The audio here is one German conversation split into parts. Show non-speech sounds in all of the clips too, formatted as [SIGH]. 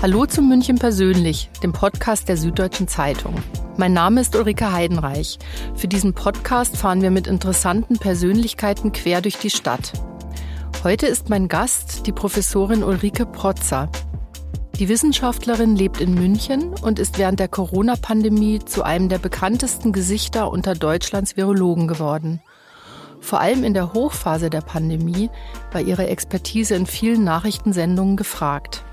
Hallo zu München persönlich, dem Podcast der Süddeutschen Zeitung. Mein Name ist Ulrike Heidenreich. Für diesen Podcast fahren wir mit interessanten Persönlichkeiten quer durch die Stadt. Heute ist mein Gast die Professorin Ulrike Protzer. Die Wissenschaftlerin lebt in München und ist während der Corona-Pandemie zu einem der bekanntesten Gesichter unter Deutschlands Virologen geworden. Vor allem in der Hochphase der Pandemie war ihre Expertise in vielen Nachrichtensendungen gefragt.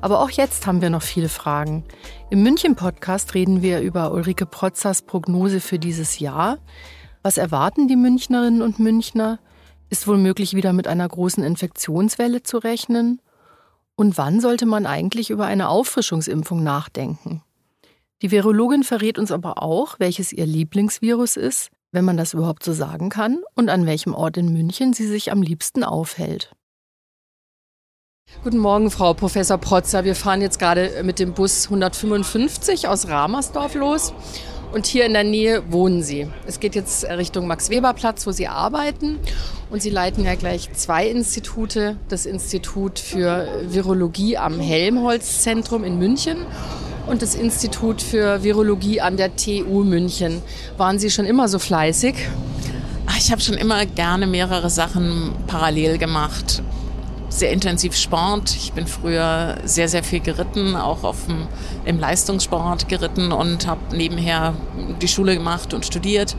Aber auch jetzt haben wir noch viele Fragen. Im München-Podcast reden wir über Ulrike Protzers Prognose für dieses Jahr. Was erwarten die Münchnerinnen und Münchner? Ist wohl möglich wieder mit einer großen Infektionswelle zu rechnen? Und wann sollte man eigentlich über eine Auffrischungsimpfung nachdenken? Die Virologin verrät uns aber auch, welches ihr Lieblingsvirus ist, wenn man das überhaupt so sagen kann, und an welchem Ort in München sie sich am liebsten aufhält. Guten Morgen, Frau Professor Protzer. Wir fahren jetzt gerade mit dem Bus 155 aus Ramersdorf los. Und hier in der Nähe wohnen Sie. Es geht jetzt Richtung Max-Weber-Platz, wo Sie arbeiten. Und Sie leiten ja gleich zwei Institute. Das Institut für Virologie am Helmholtz-Zentrum in München und das Institut für Virologie an der TU München. Waren Sie schon immer so fleißig? Ich habe schon immer gerne mehrere Sachen parallel gemacht sehr intensiv Sport. Ich bin früher sehr, sehr viel geritten, auch auf dem, im Leistungssport geritten und habe nebenher die Schule gemacht und studiert.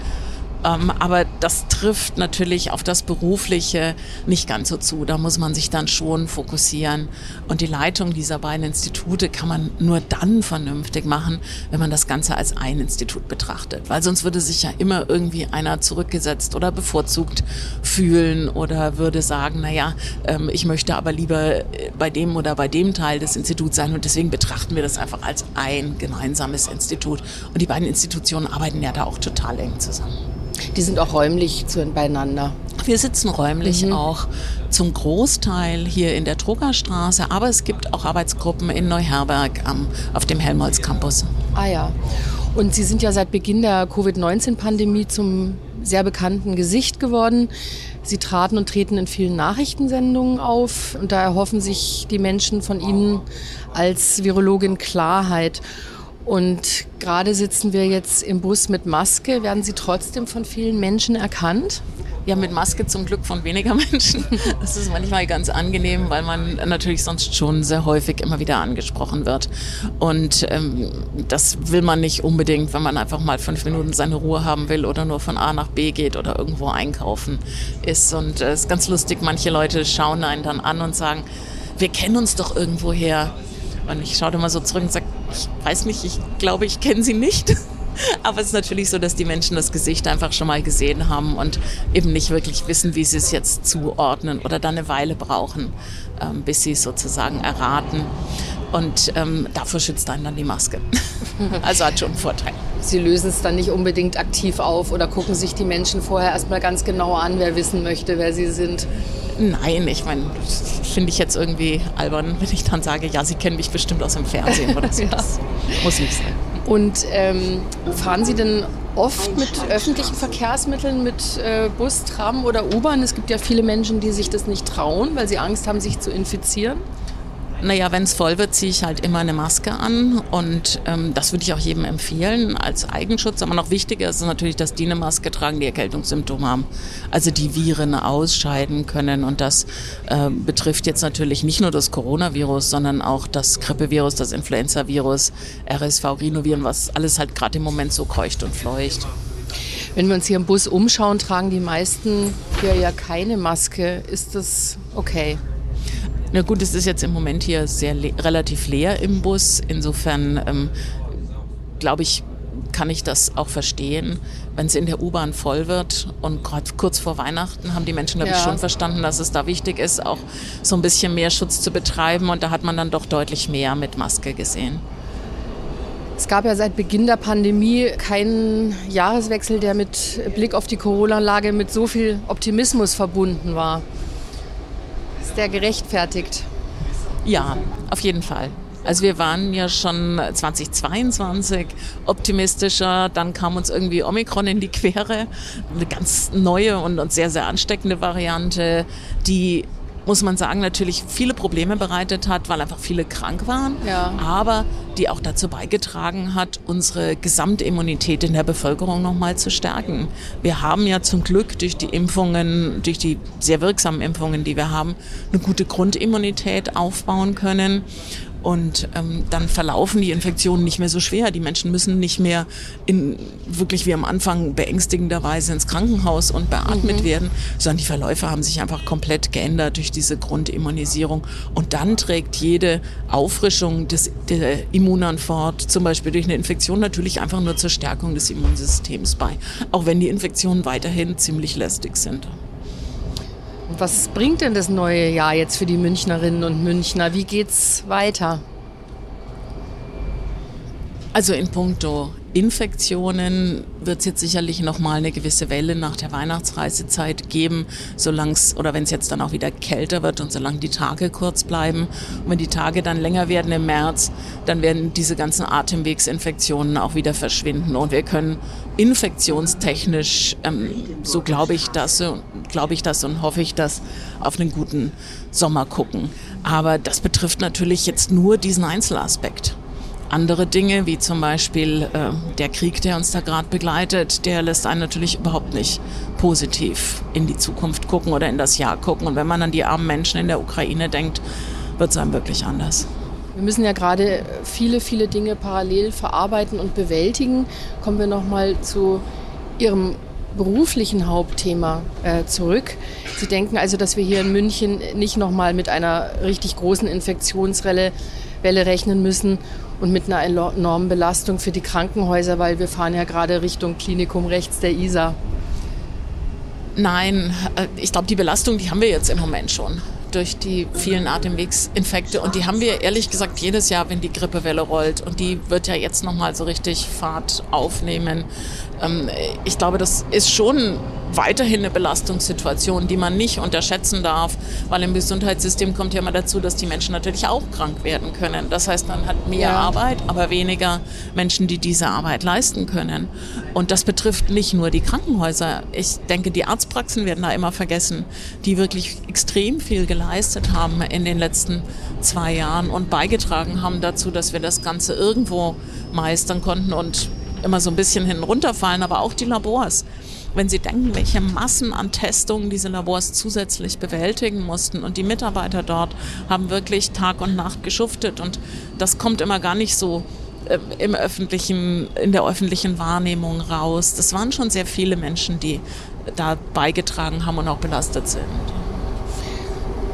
Ähm, aber das trifft natürlich auf das Berufliche nicht ganz so zu. Da muss man sich dann schon fokussieren. Und die Leitung dieser beiden Institute kann man nur dann vernünftig machen, wenn man das Ganze als ein Institut betrachtet. Weil sonst würde sich ja immer irgendwie einer zurückgesetzt oder bevorzugt fühlen oder würde sagen, naja, ähm, ich möchte aber lieber bei dem oder bei dem Teil des Instituts sein. Und deswegen betrachten wir das einfach als ein gemeinsames Institut. Und die beiden Institutionen arbeiten ja da auch total eng zusammen. Die sind auch räumlich zu, beieinander. Wir sitzen räumlich mhm. auch zum Großteil hier in der Druckerstraße, aber es gibt auch Arbeitsgruppen in Neuherberg am, auf dem Helmholtz Campus. Ah ja. Und Sie sind ja seit Beginn der Covid-19-Pandemie zum sehr bekannten Gesicht geworden. Sie traten und treten in vielen Nachrichtensendungen auf und da erhoffen sich die Menschen von Ihnen als Virologin Klarheit. Und gerade sitzen wir jetzt im Bus mit Maske. Werden Sie trotzdem von vielen Menschen erkannt? Ja, mit Maske zum Glück von weniger [LAUGHS] Menschen. Das ist manchmal ganz angenehm, weil man natürlich sonst schon sehr häufig immer wieder angesprochen wird. Und ähm, das will man nicht unbedingt, wenn man einfach mal fünf Minuten seine Ruhe haben will oder nur von A nach B geht oder irgendwo einkaufen ist. Und es äh, ist ganz lustig, manche Leute schauen einen dann an und sagen, wir kennen uns doch irgendwo her. Und ich schaue immer so zurück und sage, ich weiß nicht, ich glaube, ich kenne sie nicht. [LAUGHS] Aber es ist natürlich so, dass die Menschen das Gesicht einfach schon mal gesehen haben und eben nicht wirklich wissen, wie sie es jetzt zuordnen oder dann eine Weile brauchen, ähm, bis sie es sozusagen erraten. Und ähm, dafür schützt einen dann die Maske. [LAUGHS] also hat schon einen Vorteil. Sie lösen es dann nicht unbedingt aktiv auf oder gucken sich die Menschen vorher erstmal ganz genau an, wer wissen möchte, wer sie sind. Nein, ich meine, finde ich jetzt irgendwie albern, wenn ich dann sage, ja, Sie kennen mich bestimmt aus dem Fernsehen oder [LAUGHS] so. ja. Das muss nicht sein. Und ähm, fahren Sie denn oft mit öffentlichen Verkehrsmitteln, mit äh, Bus, Tram oder U-Bahn? Es gibt ja viele Menschen, die sich das nicht trauen, weil sie Angst haben, sich zu infizieren. Naja, wenn es voll wird, ziehe ich halt immer eine Maske an und ähm, das würde ich auch jedem empfehlen als Eigenschutz. Aber noch wichtiger ist es natürlich, dass die eine Maske tragen, die Erkältungssymptome haben, also die Viren ausscheiden können. Und das äh, betrifft jetzt natürlich nicht nur das Coronavirus, sondern auch das Grippevirus, das Influenzavirus, RSV-Rhinoviren, was alles halt gerade im Moment so keucht und fleucht. Wenn wir uns hier im Bus umschauen, tragen die meisten hier ja keine Maske. Ist das okay? Na gut, es ist jetzt im Moment hier sehr le relativ leer im Bus. Insofern ähm, glaube ich, kann ich das auch verstehen. Wenn es in der U-Bahn voll wird und gerade kurz vor Weihnachten haben die Menschen, glaube ja. ich, schon verstanden, dass es da wichtig ist, auch so ein bisschen mehr Schutz zu betreiben. Und da hat man dann doch deutlich mehr mit Maske gesehen. Es gab ja seit Beginn der Pandemie keinen Jahreswechsel, der mit Blick auf die Corona-Lage mit so viel Optimismus verbunden war der gerechtfertigt? Ja, auf jeden Fall. Also wir waren ja schon 2022 optimistischer, dann kam uns irgendwie Omikron in die Quere, eine ganz neue und, und sehr, sehr ansteckende Variante, die muss man sagen, natürlich viele Probleme bereitet hat, weil einfach viele krank waren, Ja. aber die auch dazu beigetragen hat, unsere Gesamtimmunität in der Bevölkerung nochmal zu stärken. Wir haben ja zum Glück durch die Impfungen, durch die sehr wirksamen Impfungen, die wir haben, eine gute Grundimmunität aufbauen können. Und ähm, dann verlaufen die Infektionen nicht mehr so schwer. Die Menschen müssen nicht mehr in wirklich wie am Anfang beängstigenderweise ins Krankenhaus und beatmet werden, sondern die Verläufe haben sich einfach komplett geändert durch diese Grundimmunisierung. Und dann trägt jede Auffrischung des der Immunantwort, zum Beispiel durch eine Infektion, natürlich einfach nur zur Stärkung des Immunsystems bei. Auch wenn die Infektionen weiterhin ziemlich lästig sind. Was bringt denn das neue Jahr jetzt für die Münchnerinnen und Münchner? Wie geht's weiter? Also in puncto Infektionen wird es jetzt sicherlich noch mal eine gewisse Welle nach der Weihnachtsreisezeit geben, solange es oder wenn es jetzt dann auch wieder kälter wird und solange die Tage kurz bleiben. Und wenn die Tage dann länger werden im März, dann werden diese ganzen Atemwegsinfektionen auch wieder verschwinden und wir können infektionstechnisch, ähm, so glaube ich das, glaube ich das und hoffe ich das, auf einen guten Sommer gucken. Aber das betrifft natürlich jetzt nur diesen Einzelaspekt andere Dinge, wie zum Beispiel äh, der Krieg, der uns da gerade begleitet, der lässt einen natürlich überhaupt nicht positiv in die Zukunft gucken oder in das Jahr gucken. Und wenn man an die armen Menschen in der Ukraine denkt, wird es einem wirklich anders. Wir müssen ja gerade viele, viele Dinge parallel verarbeiten und bewältigen. Kommen wir noch mal zu Ihrem beruflichen Hauptthema äh, zurück. Sie denken also, dass wir hier in München nicht noch mal mit einer richtig großen Infektionswelle Welle rechnen müssen und mit einer enormen Belastung für die Krankenhäuser, weil wir fahren ja gerade Richtung Klinikum rechts der Isar. Nein, äh, ich glaube, die Belastung, die haben wir jetzt im Moment schon durch die vielen Atemwegsinfekte. Und die haben wir ehrlich gesagt jedes Jahr, wenn die Grippewelle rollt. Und die wird ja jetzt nochmal so richtig Fahrt aufnehmen. Ähm, ich glaube, das ist schon weiterhin eine Belastungssituation, die man nicht unterschätzen darf, weil im Gesundheitssystem kommt ja immer dazu, dass die Menschen natürlich auch krank werden können. Das heißt, man hat mehr Ja. Arbeit, aber weniger Menschen, die diese Arbeit leisten können. Und das betrifft nicht nur die Krankenhäuser. Ich denke, die Arztpraxen werden da immer vergessen, die wirklich extrem viel geleistet haben in den letzten zwei Jahren und beigetragen haben dazu, dass wir das Ganze irgendwo meistern konnten und immer so ein bisschen hinten runterfallen, aber auch die Labors. Wenn Sie denken, welche Massen an Testungen diese Labors zusätzlich bewältigen mussten und die Mitarbeiter dort haben wirklich Tag und Nacht geschuftet und das kommt immer gar nicht so äh, im öffentlichen, in der öffentlichen Wahrnehmung raus. Das waren schon sehr viele Menschen, die da beigetragen haben und auch belastet sind.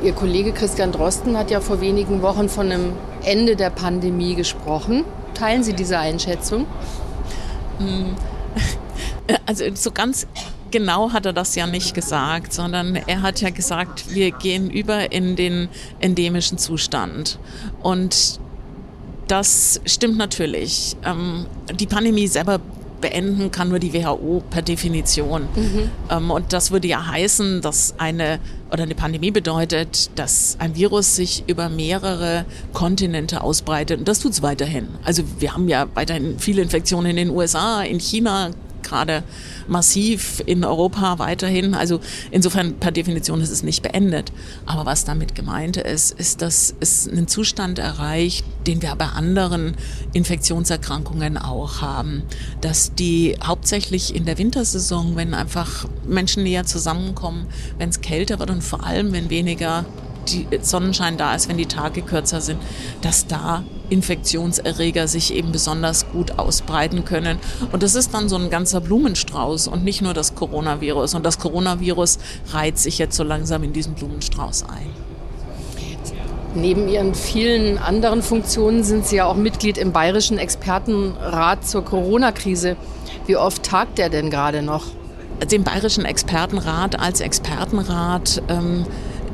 Ihr Kollege Christian Drosten hat ja vor wenigen Wochen von einem Ende der Pandemie gesprochen. Teilen Sie diese Einschätzung? [LAUGHS] Also so ganz genau hat er das ja nicht gesagt, sondern er hat ja gesagt, wir gehen über in den endemischen Zustand. Und das stimmt natürlich. Ähm, die Pandemie selber beenden kann nur die WHO per Definition. Ähm, und das würde ja heißen, dass eine oder eine Pandemie bedeutet, dass ein Virus sich über mehrere Kontinente ausbreitet. Und das tut es weiterhin. Also wir haben ja weiterhin viele Infektionen in den USA, in China gerade massiv in Europa weiterhin. Also insofern per Definition ist es nicht beendet. Aber was damit gemeint ist, ist, dass es einen Zustand erreicht, den wir bei anderen Infektionserkrankungen auch haben, dass die hauptsächlich in der Wintersaison, wenn einfach Menschen näher zusammenkommen, wenn es kälter wird und vor allem, wenn weniger Sonnenschein da ist, wenn die Tage kürzer sind, dass da Infektionserreger sich eben besonders gut ausbreiten können. Und das ist dann so ein ganzer Blumenstrauß und nicht nur das Coronavirus. Und das Coronavirus reiht sich jetzt so langsam in diesen Blumenstrauß ein. Neben Ihren vielen anderen Funktionen sind Sie ja auch Mitglied im Bayerischen Expertenrat zur Corona-Krise. Wie oft tagt der denn gerade noch? Den Bayerischen Expertenrat als Expertenrat, ähm,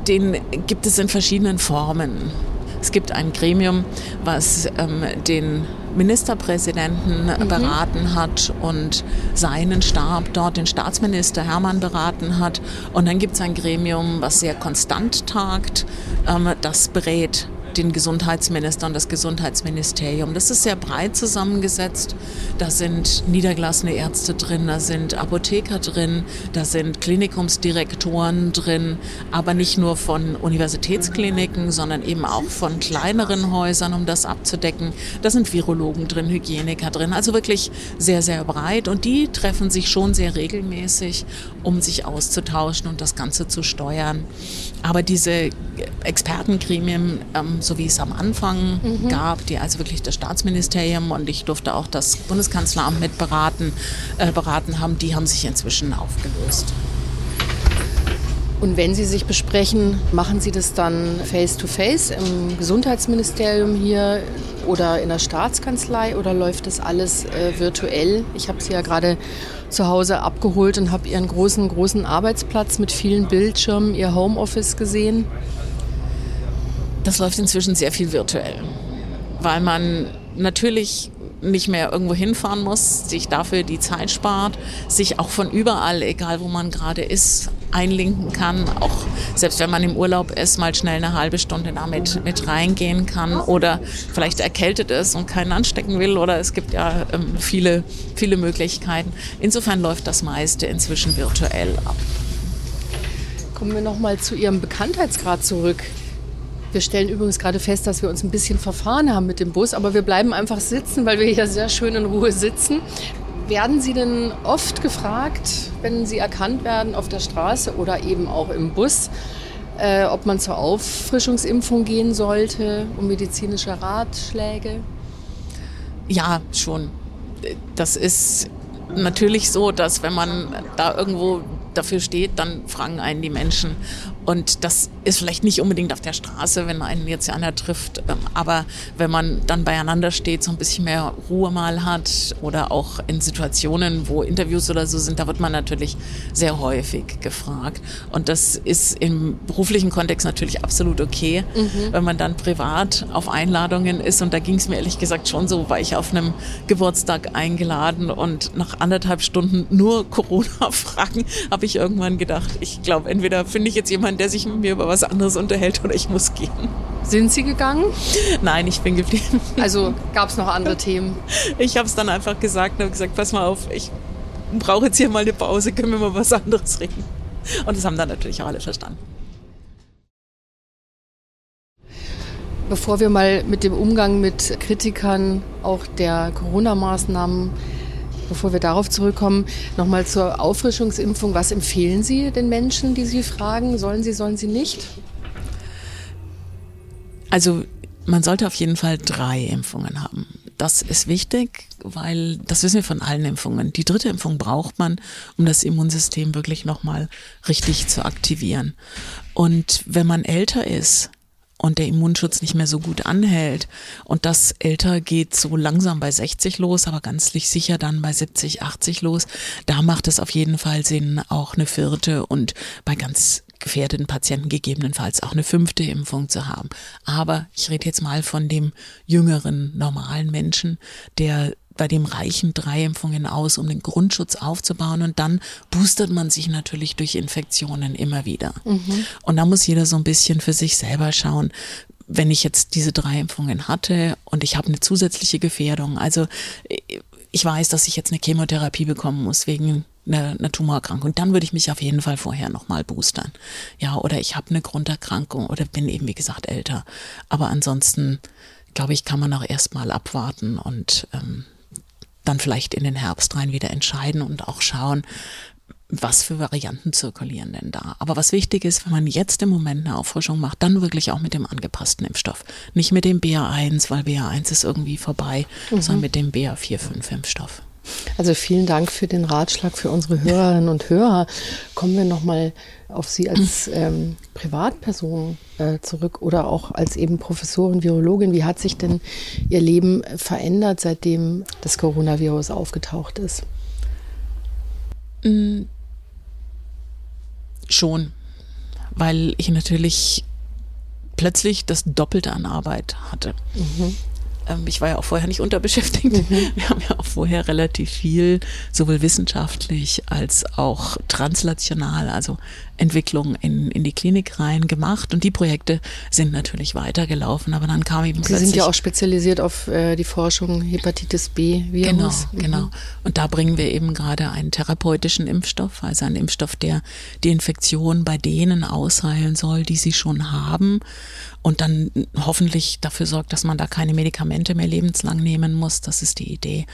den gibt es in verschiedenen Formen. Es gibt ein Gremium, was ähm, den Ministerpräsidenten mhm. beraten hat und seinen Stab dort den Staatsminister Hermann beraten hat. Und dann gibt es ein Gremium, was sehr konstant tagt, ähm, das berät den Gesundheitsminister und das Gesundheitsministerium. Das ist sehr breit zusammengesetzt. Da sind niedergelassene Ärzte drin, da sind Apotheker drin, da sind Klinikumsdirektoren drin, aber nicht nur von Universitätskliniken, sondern eben auch von kleineren Häusern, um das abzudecken. Da sind Virologen drin, Hygieniker drin, also wirklich sehr, sehr breit. Und die treffen sich schon sehr regelmäßig, um sich auszutauschen und das Ganze zu steuern. Aber diese Expertengremien, ähm, so wie es am Anfang mhm. gab, die also wirklich das Staatsministerium und ich durfte auch das Bundeskanzleramt mit beraten, äh, beraten haben, die haben sich inzwischen aufgelöst. Und wenn Sie sich besprechen, machen Sie das dann face-to-face -face im Gesundheitsministerium hier oder in der Staatskanzlei oder läuft das alles äh, virtuell? Ich habe Sie ja gerade zu Hause abgeholt und habe Ihren großen, großen Arbeitsplatz mit vielen Bildschirmen, Ihr Homeoffice gesehen. Das läuft inzwischen sehr viel virtuell, weil man natürlich nicht mehr irgendwo hinfahren muss, sich dafür die Zeit spart, sich auch von überall, egal wo man gerade ist, einlinken kann. Auch selbst wenn man im Urlaub ist, mal schnell eine halbe Stunde damit mit reingehen kann oder vielleicht erkältet ist und keinen anstecken will oder es gibt ja ähm, viele, viele Möglichkeiten. Insofern läuft das meiste inzwischen virtuell ab. Kommen wir nochmal zu Ihrem Bekanntheitsgrad zurück. Wir stellen übrigens gerade fest, dass wir uns ein bisschen verfahren haben mit dem Bus, aber wir bleiben einfach sitzen, weil wir hier sehr schön in Ruhe sitzen. Werden Sie denn oft gefragt, wenn Sie erkannt werden auf der Straße oder eben auch im Bus, äh, ob man zur Auffrischungsimpfung gehen sollte, um medizinische Ratschläge? Ja, schon. Das ist natürlich so, dass wenn man da irgendwo dafür steht, dann fragen einen die Menschen. Und das ist vielleicht nicht unbedingt auf der Straße, wenn einen jetzt einer trifft, ähm, aber wenn man dann beieinander steht, so ein bisschen mehr Ruhe mal hat oder auch in Situationen, wo Interviews oder so sind, da wird man natürlich sehr häufig gefragt. Und das ist im beruflichen Kontext natürlich absolut okay, mhm. wenn man dann privat auf Einladungen ist. Und da ging es mir ehrlich gesagt schon so, war ich auf einem Geburtstag eingeladen und nach anderthalb Stunden nur [LAUGHS] Corona-Fragen habe ich irgendwann gedacht, ich glaube, entweder finde ich jetzt jemanden, der sich mit mir über was anderes unterhält oder ich muss gehen. Sind Sie gegangen? Nein, ich bin geblieben. Also gab es noch andere Themen? Ich habe es dann einfach gesagt und habe gesagt, pass mal auf, ich brauche jetzt hier mal eine Pause, können wir mal was anderes reden. Und das haben dann natürlich auch alle verstanden. Bevor wir mal mit dem Umgang mit Kritikern auch der Corona-Maßnahmen Bevor wir darauf zurückkommen, nochmal zur Auffrischungsimpfung. Was empfehlen Sie den Menschen, die Sie fragen? Sollen sie, sollen sie nicht? Also man sollte auf jeden Fall drei Impfungen haben. Das ist wichtig, weil das wissen wir von allen Impfungen. Die dritte Impfung braucht man, um das Immunsystem wirklich nochmal richtig zu aktivieren. Und wenn man älter ist, und der Immunschutz nicht mehr so gut anhält. Und das älter geht so langsam bei 60 los, aber ganz sicher dann bei 70, 80 los. Da macht es auf jeden Fall Sinn, auch eine vierte und bei ganz gefährdeten Patienten gegebenenfalls auch eine fünfte Impfung zu haben. Aber ich rede jetzt mal von dem jüngeren, normalen Menschen, der bei dem reichen drei Impfungen aus, um den Grundschutz aufzubauen und dann boostert man sich natürlich durch Infektionen immer wieder. Mhm. Und da muss jeder so ein bisschen für sich selber schauen, wenn ich jetzt diese drei Impfungen hatte und ich habe eine zusätzliche Gefährdung, also ich weiß, dass ich jetzt eine Chemotherapie bekommen muss wegen einer, einer Tumorerkrankung, dann würde ich mich auf jeden Fall vorher nochmal boostern. Ja, oder ich habe eine Grunderkrankung oder bin eben, wie gesagt, älter. Aber ansonsten, glaube ich, kann man auch erstmal abwarten und ähm, dann vielleicht in den Herbst rein wieder entscheiden und auch schauen, was für Varianten zirkulieren denn da. Aber was wichtig ist, wenn man jetzt im Moment eine Auffrischung macht, dann wirklich auch mit dem angepassten Impfstoff. Nicht mit dem BA1, weil BA1 ist irgendwie vorbei, mhm. sondern mit dem BA4-5-Impfstoff. Also vielen Dank für den Ratschlag für unsere Hörerinnen und Hörer. Kommen wir nochmal auf Sie als ähm, Privatperson äh, zurück oder auch als eben Professorin, Virologin. Wie hat sich denn Ihr Leben verändert, seitdem das Coronavirus aufgetaucht ist? Mm, schon, weil ich natürlich plötzlich das Doppelte an Arbeit hatte. Mhm. Ähm, ich war ja auch vorher nicht unterbeschäftigt. Mhm. [LAUGHS] Wir haben ja auch vorher relativ viel, sowohl wissenschaftlich als auch translational, also Entwicklung in, in die Klinik rein gemacht. Und die Projekte sind natürlich weitergelaufen. Aber dann kam eben Sie sind ja auch spezialisiert auf äh, die Forschung Hepatitis B-Virus. Genau, genau. Und da bringen wir eben gerade einen therapeutischen Impfstoff, also einen Impfstoff, der die Infektion bei denen ausheilen soll, die sie schon haben und dann hoffentlich dafür sorgt, dass man da keine Medikamente mehr lebenslang nehmen muss. Das ist die Idee.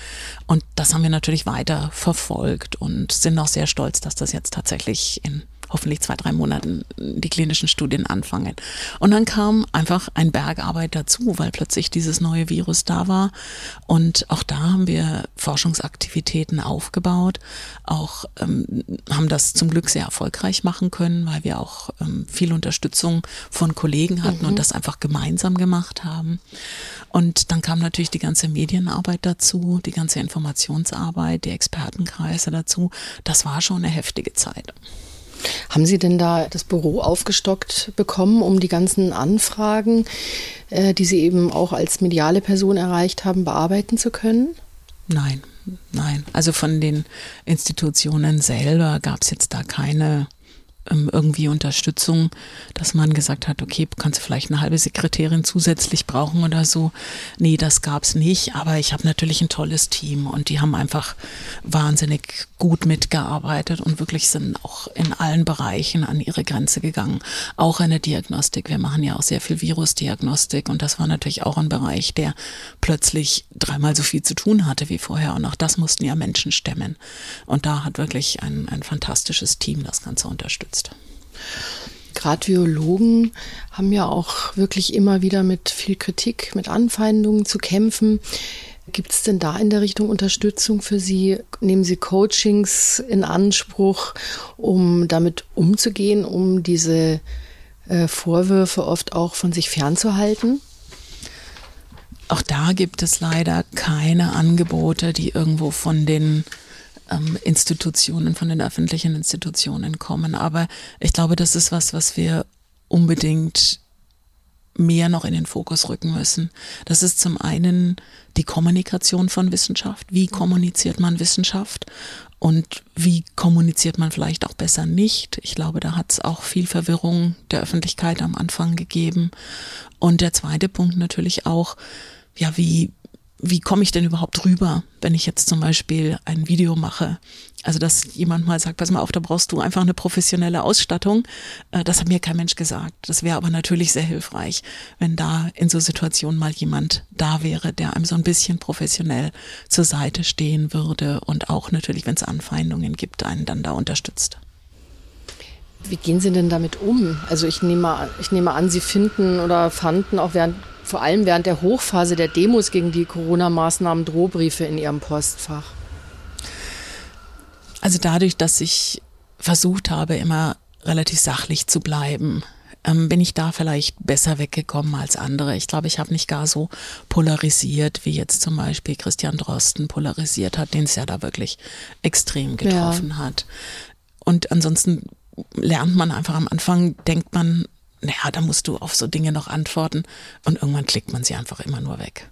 Und das haben wir natürlich weiter verfolgt und sind auch sehr stolz, dass das jetzt tatsächlich in hoffentlich zwei, drei Monaten die klinischen Studien anfangen. Und dann kam einfach ein Bergarbeit dazu, weil plötzlich dieses neue Virus da war. Und auch da haben wir Forschungsaktivitäten aufgebaut, auch ähm, haben das zum Glück sehr erfolgreich machen können, weil wir auch ähm, viel Unterstützung von Kollegen hatten mhm. und das einfach gemeinsam gemacht haben. Und dann kam natürlich die ganze Medienarbeit dazu, die ganze Informationsarbeit, die Expertenkreise dazu. Das war schon eine heftige Zeit. Haben Sie denn da das Büro aufgestockt bekommen, um die ganzen Anfragen, äh, die Sie eben auch als mediale Person erreicht haben, bearbeiten zu können? Nein, nein. Also von den Institutionen selber gab es jetzt da keine irgendwie Unterstützung, dass man gesagt hat, okay, kannst du vielleicht eine halbe Sekretärin zusätzlich brauchen oder so. Nee, das gab's nicht, aber ich habe natürlich ein tolles Team und die haben einfach wahnsinnig gut mitgearbeitet und wirklich sind auch in allen Bereichen an ihre Grenze gegangen. Auch eine Diagnostik. Wir machen ja auch sehr viel Virusdiagnostik und das war natürlich auch ein Bereich, der plötzlich dreimal so viel zu tun hatte wie vorher und auch das mussten ja Menschen stemmen. Und da hat wirklich ein, ein fantastisches Team das Ganze unterstützt setzt. Gerade Virologen haben ja auch wirklich immer wieder mit viel Kritik, mit Anfeindungen zu kämpfen. Gibt es denn da in der Richtung Unterstützung für Sie? Nehmen Sie Coachings in Anspruch, um damit umzugehen, um diese äh, Vorwürfe oft auch von sich fernzuhalten? Auch da gibt es leider keine Angebote, die irgendwo von den ähm, Institutionen, von den öffentlichen Institutionen kommen. Aber ich glaube, das ist was, was wir unbedingt mehr noch in den Fokus rücken müssen. Das ist zum einen die Kommunikation von Wissenschaft. Wie kommuniziert man Wissenschaft? Und wie kommuniziert man vielleicht auch besser nicht? Ich glaube, da hat es auch viel Verwirrung der Öffentlichkeit am Anfang gegeben. Und der zweite Punkt natürlich auch, ja, wie wie komme ich denn überhaupt rüber, wenn ich jetzt zum Beispiel ein Video mache? Also, dass jemand mal sagt, pass mal auf, da brauchst du einfach eine professionelle Ausstattung. Äh, das hat mir kein Mensch gesagt. Das wäre aber natürlich sehr hilfreich, wenn da in so Situationen mal jemand da wäre, der einem so ein bisschen professionell zur Seite stehen würde und auch natürlich, wenn es Anfeindungen gibt, einen dann da unterstützt. Wie gehen Sie denn damit um? Also ich nehme, ich nehme an, Sie finden oder fanden auch während vor allem während der Hochphase der Demos gegen die Corona-Maßnahmen Drohbriefe in ihrem Postfach? Also dadurch, dass ich versucht habe, immer relativ sachlich zu bleiben, ähm, bin ich da vielleicht besser weggekommen als andere. Ich glaube, ich habe nicht gar so polarisiert, wie jetzt zum Beispiel Christian Drosten polarisiert hat, den es ja da wirklich extrem getroffen ja. hat. Und ansonsten lernt man einfach am Anfang, denkt man, naja, da musst du auf so Dinge noch antworten und irgendwann klickt man sie einfach immer nur weg.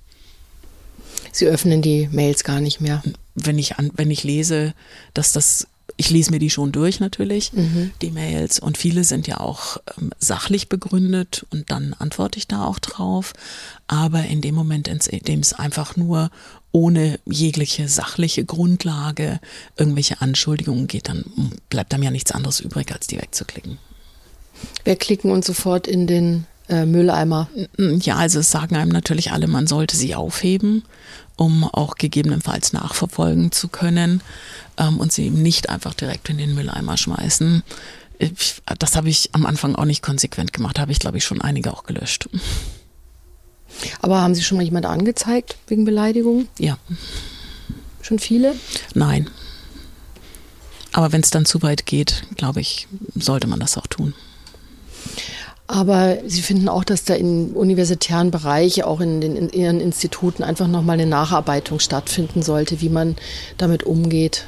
Sie öffnen die Mails gar nicht mehr. Wenn ich, an, wenn ich lese, dass das, ich lese mir die schon durch natürlich, mhm. die Mails und viele sind ja auch ähm, sachlich begründet und dann antworte ich da auch drauf. Aber in dem Moment, in dem es einfach nur ohne jegliche sachliche Grundlage irgendwelche Anschuldigungen geht, dann bleibt einem ja nichts anderes übrig, als die wegzuklicken wegklicken und sofort in den äh, Mülleimer. Ja, also es sagen einem natürlich alle, man sollte sie aufheben, um auch gegebenenfalls nachverfolgen zu können ähm, und sie eben nicht einfach direkt in den Mülleimer schmeißen. Ich, das habe ich am Anfang auch nicht konsequent gemacht, habe ich glaube ich schon einige auch gelöscht. Aber haben Sie schon mal jemand angezeigt wegen Beleidigung? Ja. Schon viele? Nein. Aber wenn es dann zu weit geht, glaube ich, sollte man das auch tun. Aber Sie finden auch, dass da im universitären Bereich, auch in den in Ihren Instituten, einfach nochmal eine Nacharbeitung stattfinden sollte, wie man damit umgeht?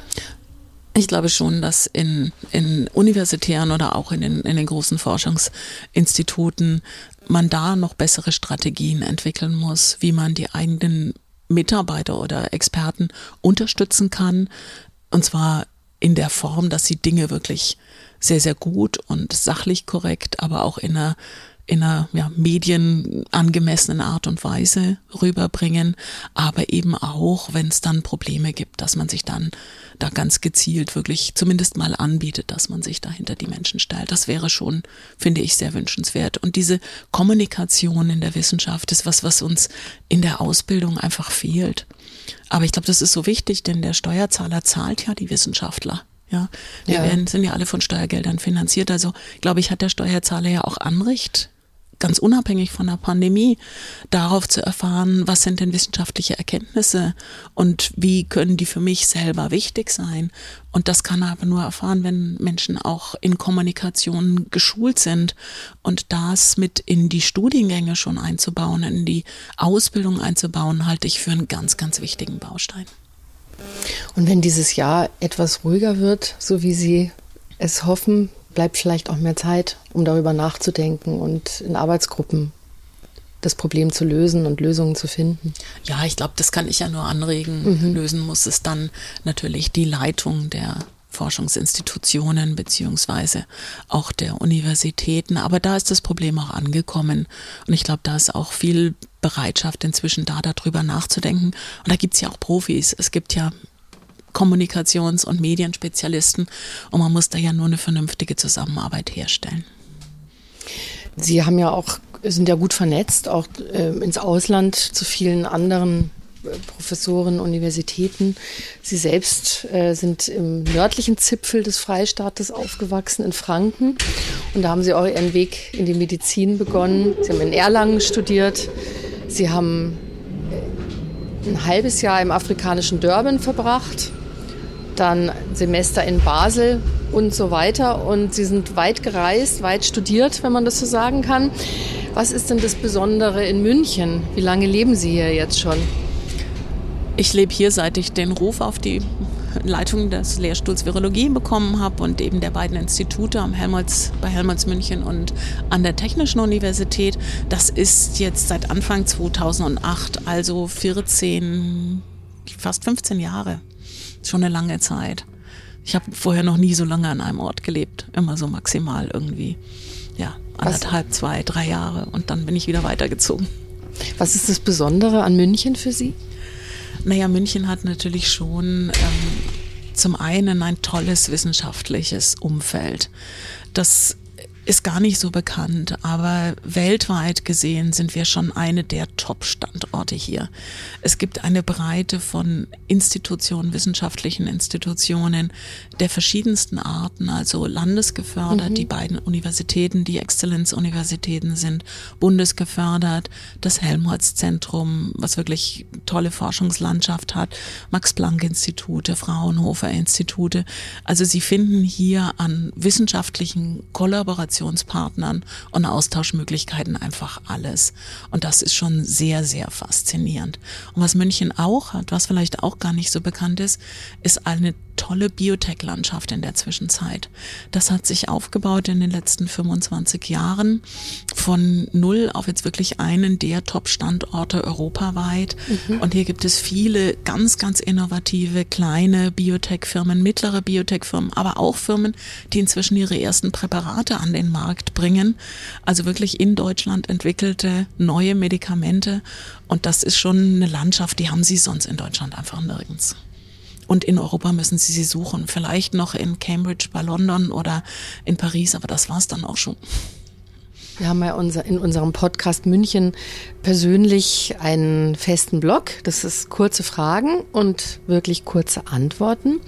Ich glaube schon, dass in, in universitären oder auch in den, in den großen Forschungsinstituten man da noch bessere Strategien entwickeln muss, wie man die eigenen Mitarbeiter oder Experten unterstützen kann. Und zwar in der Form, dass sie Dinge wirklich sehr, sehr gut und sachlich korrekt, aber auch in einer in einer ja, medienangemessenen Art und Weise rüberbringen, aber eben auch, wenn es dann Probleme gibt, dass man sich dann da ganz gezielt wirklich zumindest mal anbietet, dass man sich da hinter die Menschen stellt. Das wäre schon, finde ich, sehr wünschenswert. Und diese Kommunikation in der Wissenschaft ist was, was uns in der Ausbildung einfach fehlt. Aber ich glaube, das ist so wichtig, denn der Steuerzahler zahlt ja die Wissenschaftler. Ja, wir ja. Werden, sind ja alle von Steuergeldern finanziert. Also, glaube ich, hat der Steuerzahler ja auch Anrecht, ganz unabhängig von der Pandemie, darauf zu erfahren, was sind denn wissenschaftliche Erkenntnisse und wie können die für mich selber wichtig sein. Und das kann er aber nur erfahren, wenn Menschen auch in Kommunikation geschult sind und das mit in die Studiengänge schon einzubauen, in die Ausbildung einzubauen, halte ich für einen ganz, ganz wichtigen Baustein. Und wenn dieses Jahr etwas ruhiger wird, so wie Sie es hoffen, bleibt vielleicht auch mehr Zeit, um darüber nachzudenken und in Arbeitsgruppen das Problem zu lösen und Lösungen zu finden. Ja, ich glaube, das kann ich ja nur anregen. Mhm. Lösen muss es dann natürlich die Leitung der Forschungsinstitutionen beziehungsweise auch der Universitäten. Aber da ist das Problem auch angekommen. Und ich glaube, da ist auch viel Bereitschaft inzwischen da, darüber nachzudenken. Und da gibt es ja auch Profis. Es gibt ja Kommunikations- und Medienspezialisten und man muss da ja nur eine vernünftige Zusammenarbeit herstellen. Sie haben ja auch, sind ja gut vernetzt, auch äh, ins Ausland zu vielen anderen äh, Professoren, Universitäten. Sie selbst äh, sind im nördlichen Zipfel des Freistaates aufgewachsen, in Franken. Und da haben Sie auch Ihren Weg in die Medizin begonnen. Sie haben in Erlangen studiert. Sie haben äh, ein halbes Jahr im afrikanischen Durban verbracht dann Semester in Basel und so weiter. Und Sie sind weit gereist, weit studiert, wenn man das so sagen kann. Was ist denn das Besondere in München? Wie lange leben Sie hier jetzt schon? Ich lebe hier, seit ich den Ruf auf die Leitung des Lehrstuhls Virologie bekommen habe und eben der beiden Institute am Helmholtz, bei Helmholtz München und an der Technischen Universität. Das ist jetzt seit Anfang 2008, also 14, fast 15 Jahre schon eine lange Zeit. Ich habe vorher noch nie so lange an einem Ort gelebt. Immer so maximal irgendwie, ja, anderthalb, zwei, drei Jahre. Und dann bin ich wieder weitergezogen. Was ist das Besondere an München für Sie? Naja, München hat natürlich schon ähm, zum einen ein tolles wissenschaftliches Umfeld. Das ist gar nicht so bekannt, aber weltweit gesehen sind wir schon eine der Top-Standorte hier. Es gibt eine Breite von Institutionen, wissenschaftlichen Institutionen der verschiedensten Arten, also landesgefördert, mhm. die beiden Universitäten, die Exzellenzuniversitäten sind bundesgefördert, das Helmholtz-Zentrum, was wirklich tolle Forschungslandschaft hat, Max-Planck-Institute, Fraunhofer-Institute. Also Sie finden hier an wissenschaftlichen Kollaborationen Kooperationspartnern und Austauschmöglichkeiten einfach alles. Und das ist schon sehr, sehr faszinierend. Und was München auch hat, was vielleicht auch gar nicht so bekannt ist, ist eine tolle Biotech-Landschaft in der Zwischenzeit. Das hat sich aufgebaut in den letzten 25 Jahren von null auf jetzt wirklich einen der Top-Standorte europaweit. Mhm. Und hier gibt es viele ganz, ganz innovative kleine Biotech-Firmen, mittlere Biotech-Firmen, aber auch Firmen, die inzwischen ihre ersten Präparate an den Markt bringen. Also wirklich in Deutschland entwickelte neue Medikamente. Und das ist schon eine Landschaft, die haben sie sonst in Deutschland einfach nirgends. Und in Europa müssen sie sie suchen. Vielleicht noch in Cambridge bei London oder in Paris, aber das war es dann auch schon. Wir haben ja unser, in unserem Podcast München persönlich einen festen Blog. Das ist kurze Fragen und wirklich kurze Antworten.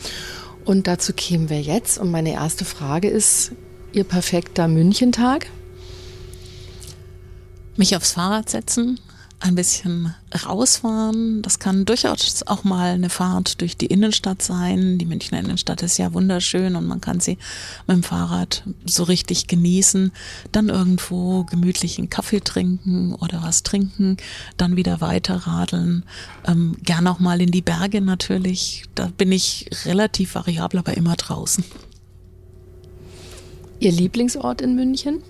Und dazu kämen wir jetzt. Und meine erste Frage ist, Ihr perfekter Münchentag? Mich aufs Fahrrad setzen, ein bisschen rausfahren. Das kann durchaus auch mal eine Fahrt durch die Innenstadt sein. Die Münchner Innenstadt ist ja wunderschön und man kann sie mit dem Fahrrad so richtig genießen. Dann irgendwo gemütlich einen Kaffee trinken oder was trinken, dann wieder weiter radeln. Ähm, gern auch mal in die Berge natürlich. Da bin ich relativ variabel, aber immer draußen. Ihr Lieblingsort in München?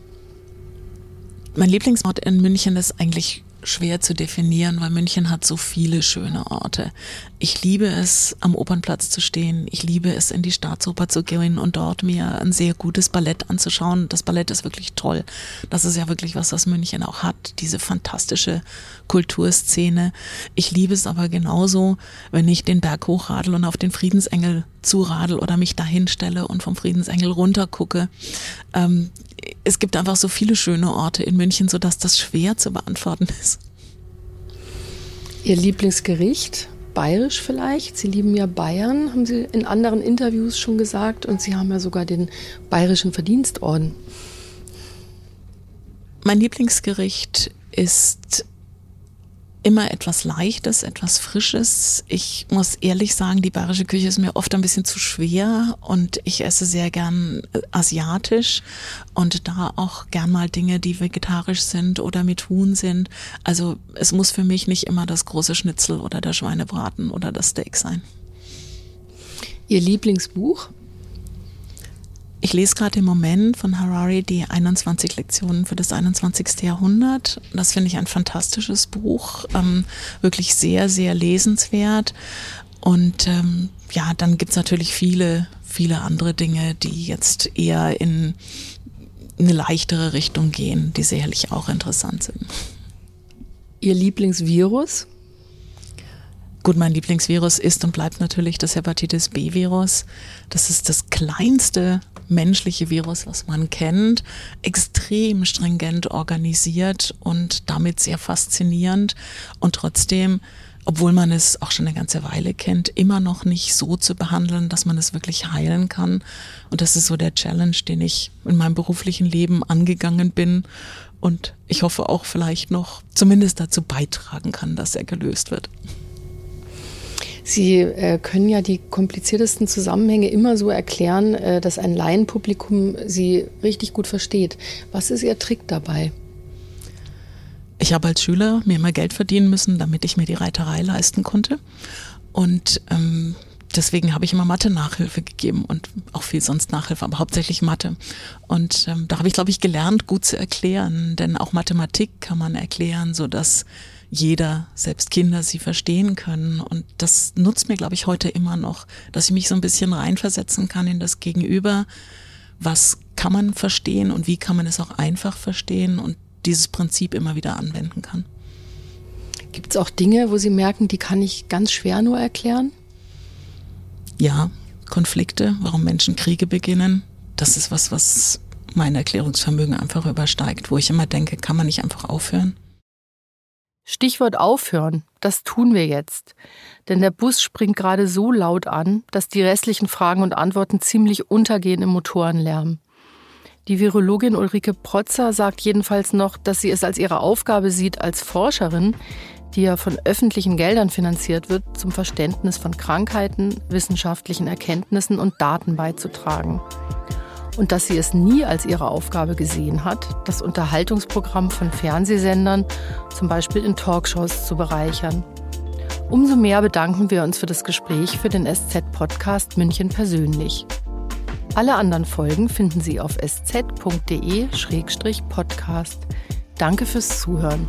Mein Lieblingsort in München ist eigentlich schwer zu definieren, weil München hat so viele schöne Orte. Ich liebe es, am Opernplatz zu stehen. Ich liebe es, in die Staatsoper zu gehen und dort mir ein sehr gutes Ballett anzuschauen. Das Ballett ist wirklich toll. Das ist ja wirklich was, was München auch hat. Diese fantastische Kulturszene. Ich liebe es aber genauso, wenn ich den Berg hochradel und auf den Friedensengel zuradel oder mich dahin stelle und vom Friedensengel runter gucke. Ähm, es gibt einfach so viele schöne Orte in München, sodass das schwer zu beantworten ist. Ihr Lieblingsgericht? Bayerisch vielleicht? Sie lieben ja Bayern, haben Sie in anderen Interviews schon gesagt. Und Sie haben ja sogar den Bayerischen Verdienstorden. Mein Lieblingsgericht ist immer etwas Leichtes, etwas Frisches. Ich muss ehrlich sagen, die bayerische Küche ist mir oft ein bisschen zu schwer und ich esse sehr gern äh, asiatisch und da auch gern mal Dinge, die vegetarisch sind oder mit Huhn sind. Also es muss für mich nicht immer das große Schnitzel oder der Schweinebraten oder das Steak sein. Ihr Lieblingsbuch? Ich lese gerade im Moment von Harari die 21 Lektionen für das 21. Jahrhundert. Das finde ich ein fantastisches Buch, ähm, wirklich sehr, sehr lesenswert. Und ähm, ja, dann gibt es natürlich viele, viele andere Dinge, die jetzt eher in eine leichtere Richtung gehen, die sicherlich auch interessant sind. Ihr Lieblingsvirus? Gut, mein Lieblingsvirus ist und bleibt natürlich das Hepatitis B-Virus. Das ist das kleinste menschliche Virus, was man kennt, extrem stringent organisiert und damit sehr faszinierend und trotzdem obwohl man es auch schon eine ganze Weile kennt, immer noch nicht so zu behandeln, dass man es wirklich heilen kann. Und das ist so der Challenge, den ich in meinem beruflichen Leben angegangen bin und ich hoffe auch vielleicht noch zumindest dazu beitragen kann, dass er gelöst wird. Sie äh, können ja die kompliziertesten Zusammenhänge immer so erklären, äh, dass ein Laienpublikum sie richtig gut versteht. Was ist Ihr Trick dabei? Ich habe als Schüler mir immer Geld verdienen müssen, damit ich mir die Reiterei leisten konnte. Und ähm, deswegen habe ich immer Mathe-Nachhilfe gegeben und auch viel sonst Nachhilfe, aber hauptsächlich Mathe. Und ähm, da habe ich, glaube ich, gelernt, gut zu erklären. Denn auch Mathematik kann man erklären, so dass jeder, selbst Kinder, sie verstehen können. Und das nutzt mir, glaube ich, heute immer noch, dass ich mich so ein bisschen reinversetzen kann in das Gegenüber. Was kann man verstehen und wie kann man es auch einfach verstehen und dieses Prinzip immer wieder anwenden kann. Gibt es auch Dinge, wo Sie merken, die kann ich ganz schwer nur erklären? Ja, Konflikte, warum Menschen Kriege beginnen. Das ist was, was mein Erklärungsvermögen einfach übersteigt, wo ich immer denke, kann man nicht einfach aufhören? Stichwort aufhören, das tun wir jetzt. Denn der Bus springt gerade so laut an, dass die restlichen Fragen und Antworten ziemlich untergehen im Motorenlärm. Die Virologin Ulrike Protzer sagt jedenfalls noch, dass sie es als ihre Aufgabe sieht, als Forscherin, die ja von öffentlichen Geldern finanziert wird, zum Verständnis von Krankheiten, wissenschaftlichen Erkenntnissen und Daten beizutragen und dass sie es nie als ihre Aufgabe gesehen hat, das Unterhaltungsprogramm von Fernsehsendern, zum Beispiel in Talkshows, zu bereichern. Umso mehr bedanken wir uns für das Gespräch für den SZ-Podcast München persönlich. Alle anderen Folgen finden Sie auf sz.de-podcast. Danke fürs Zuhören.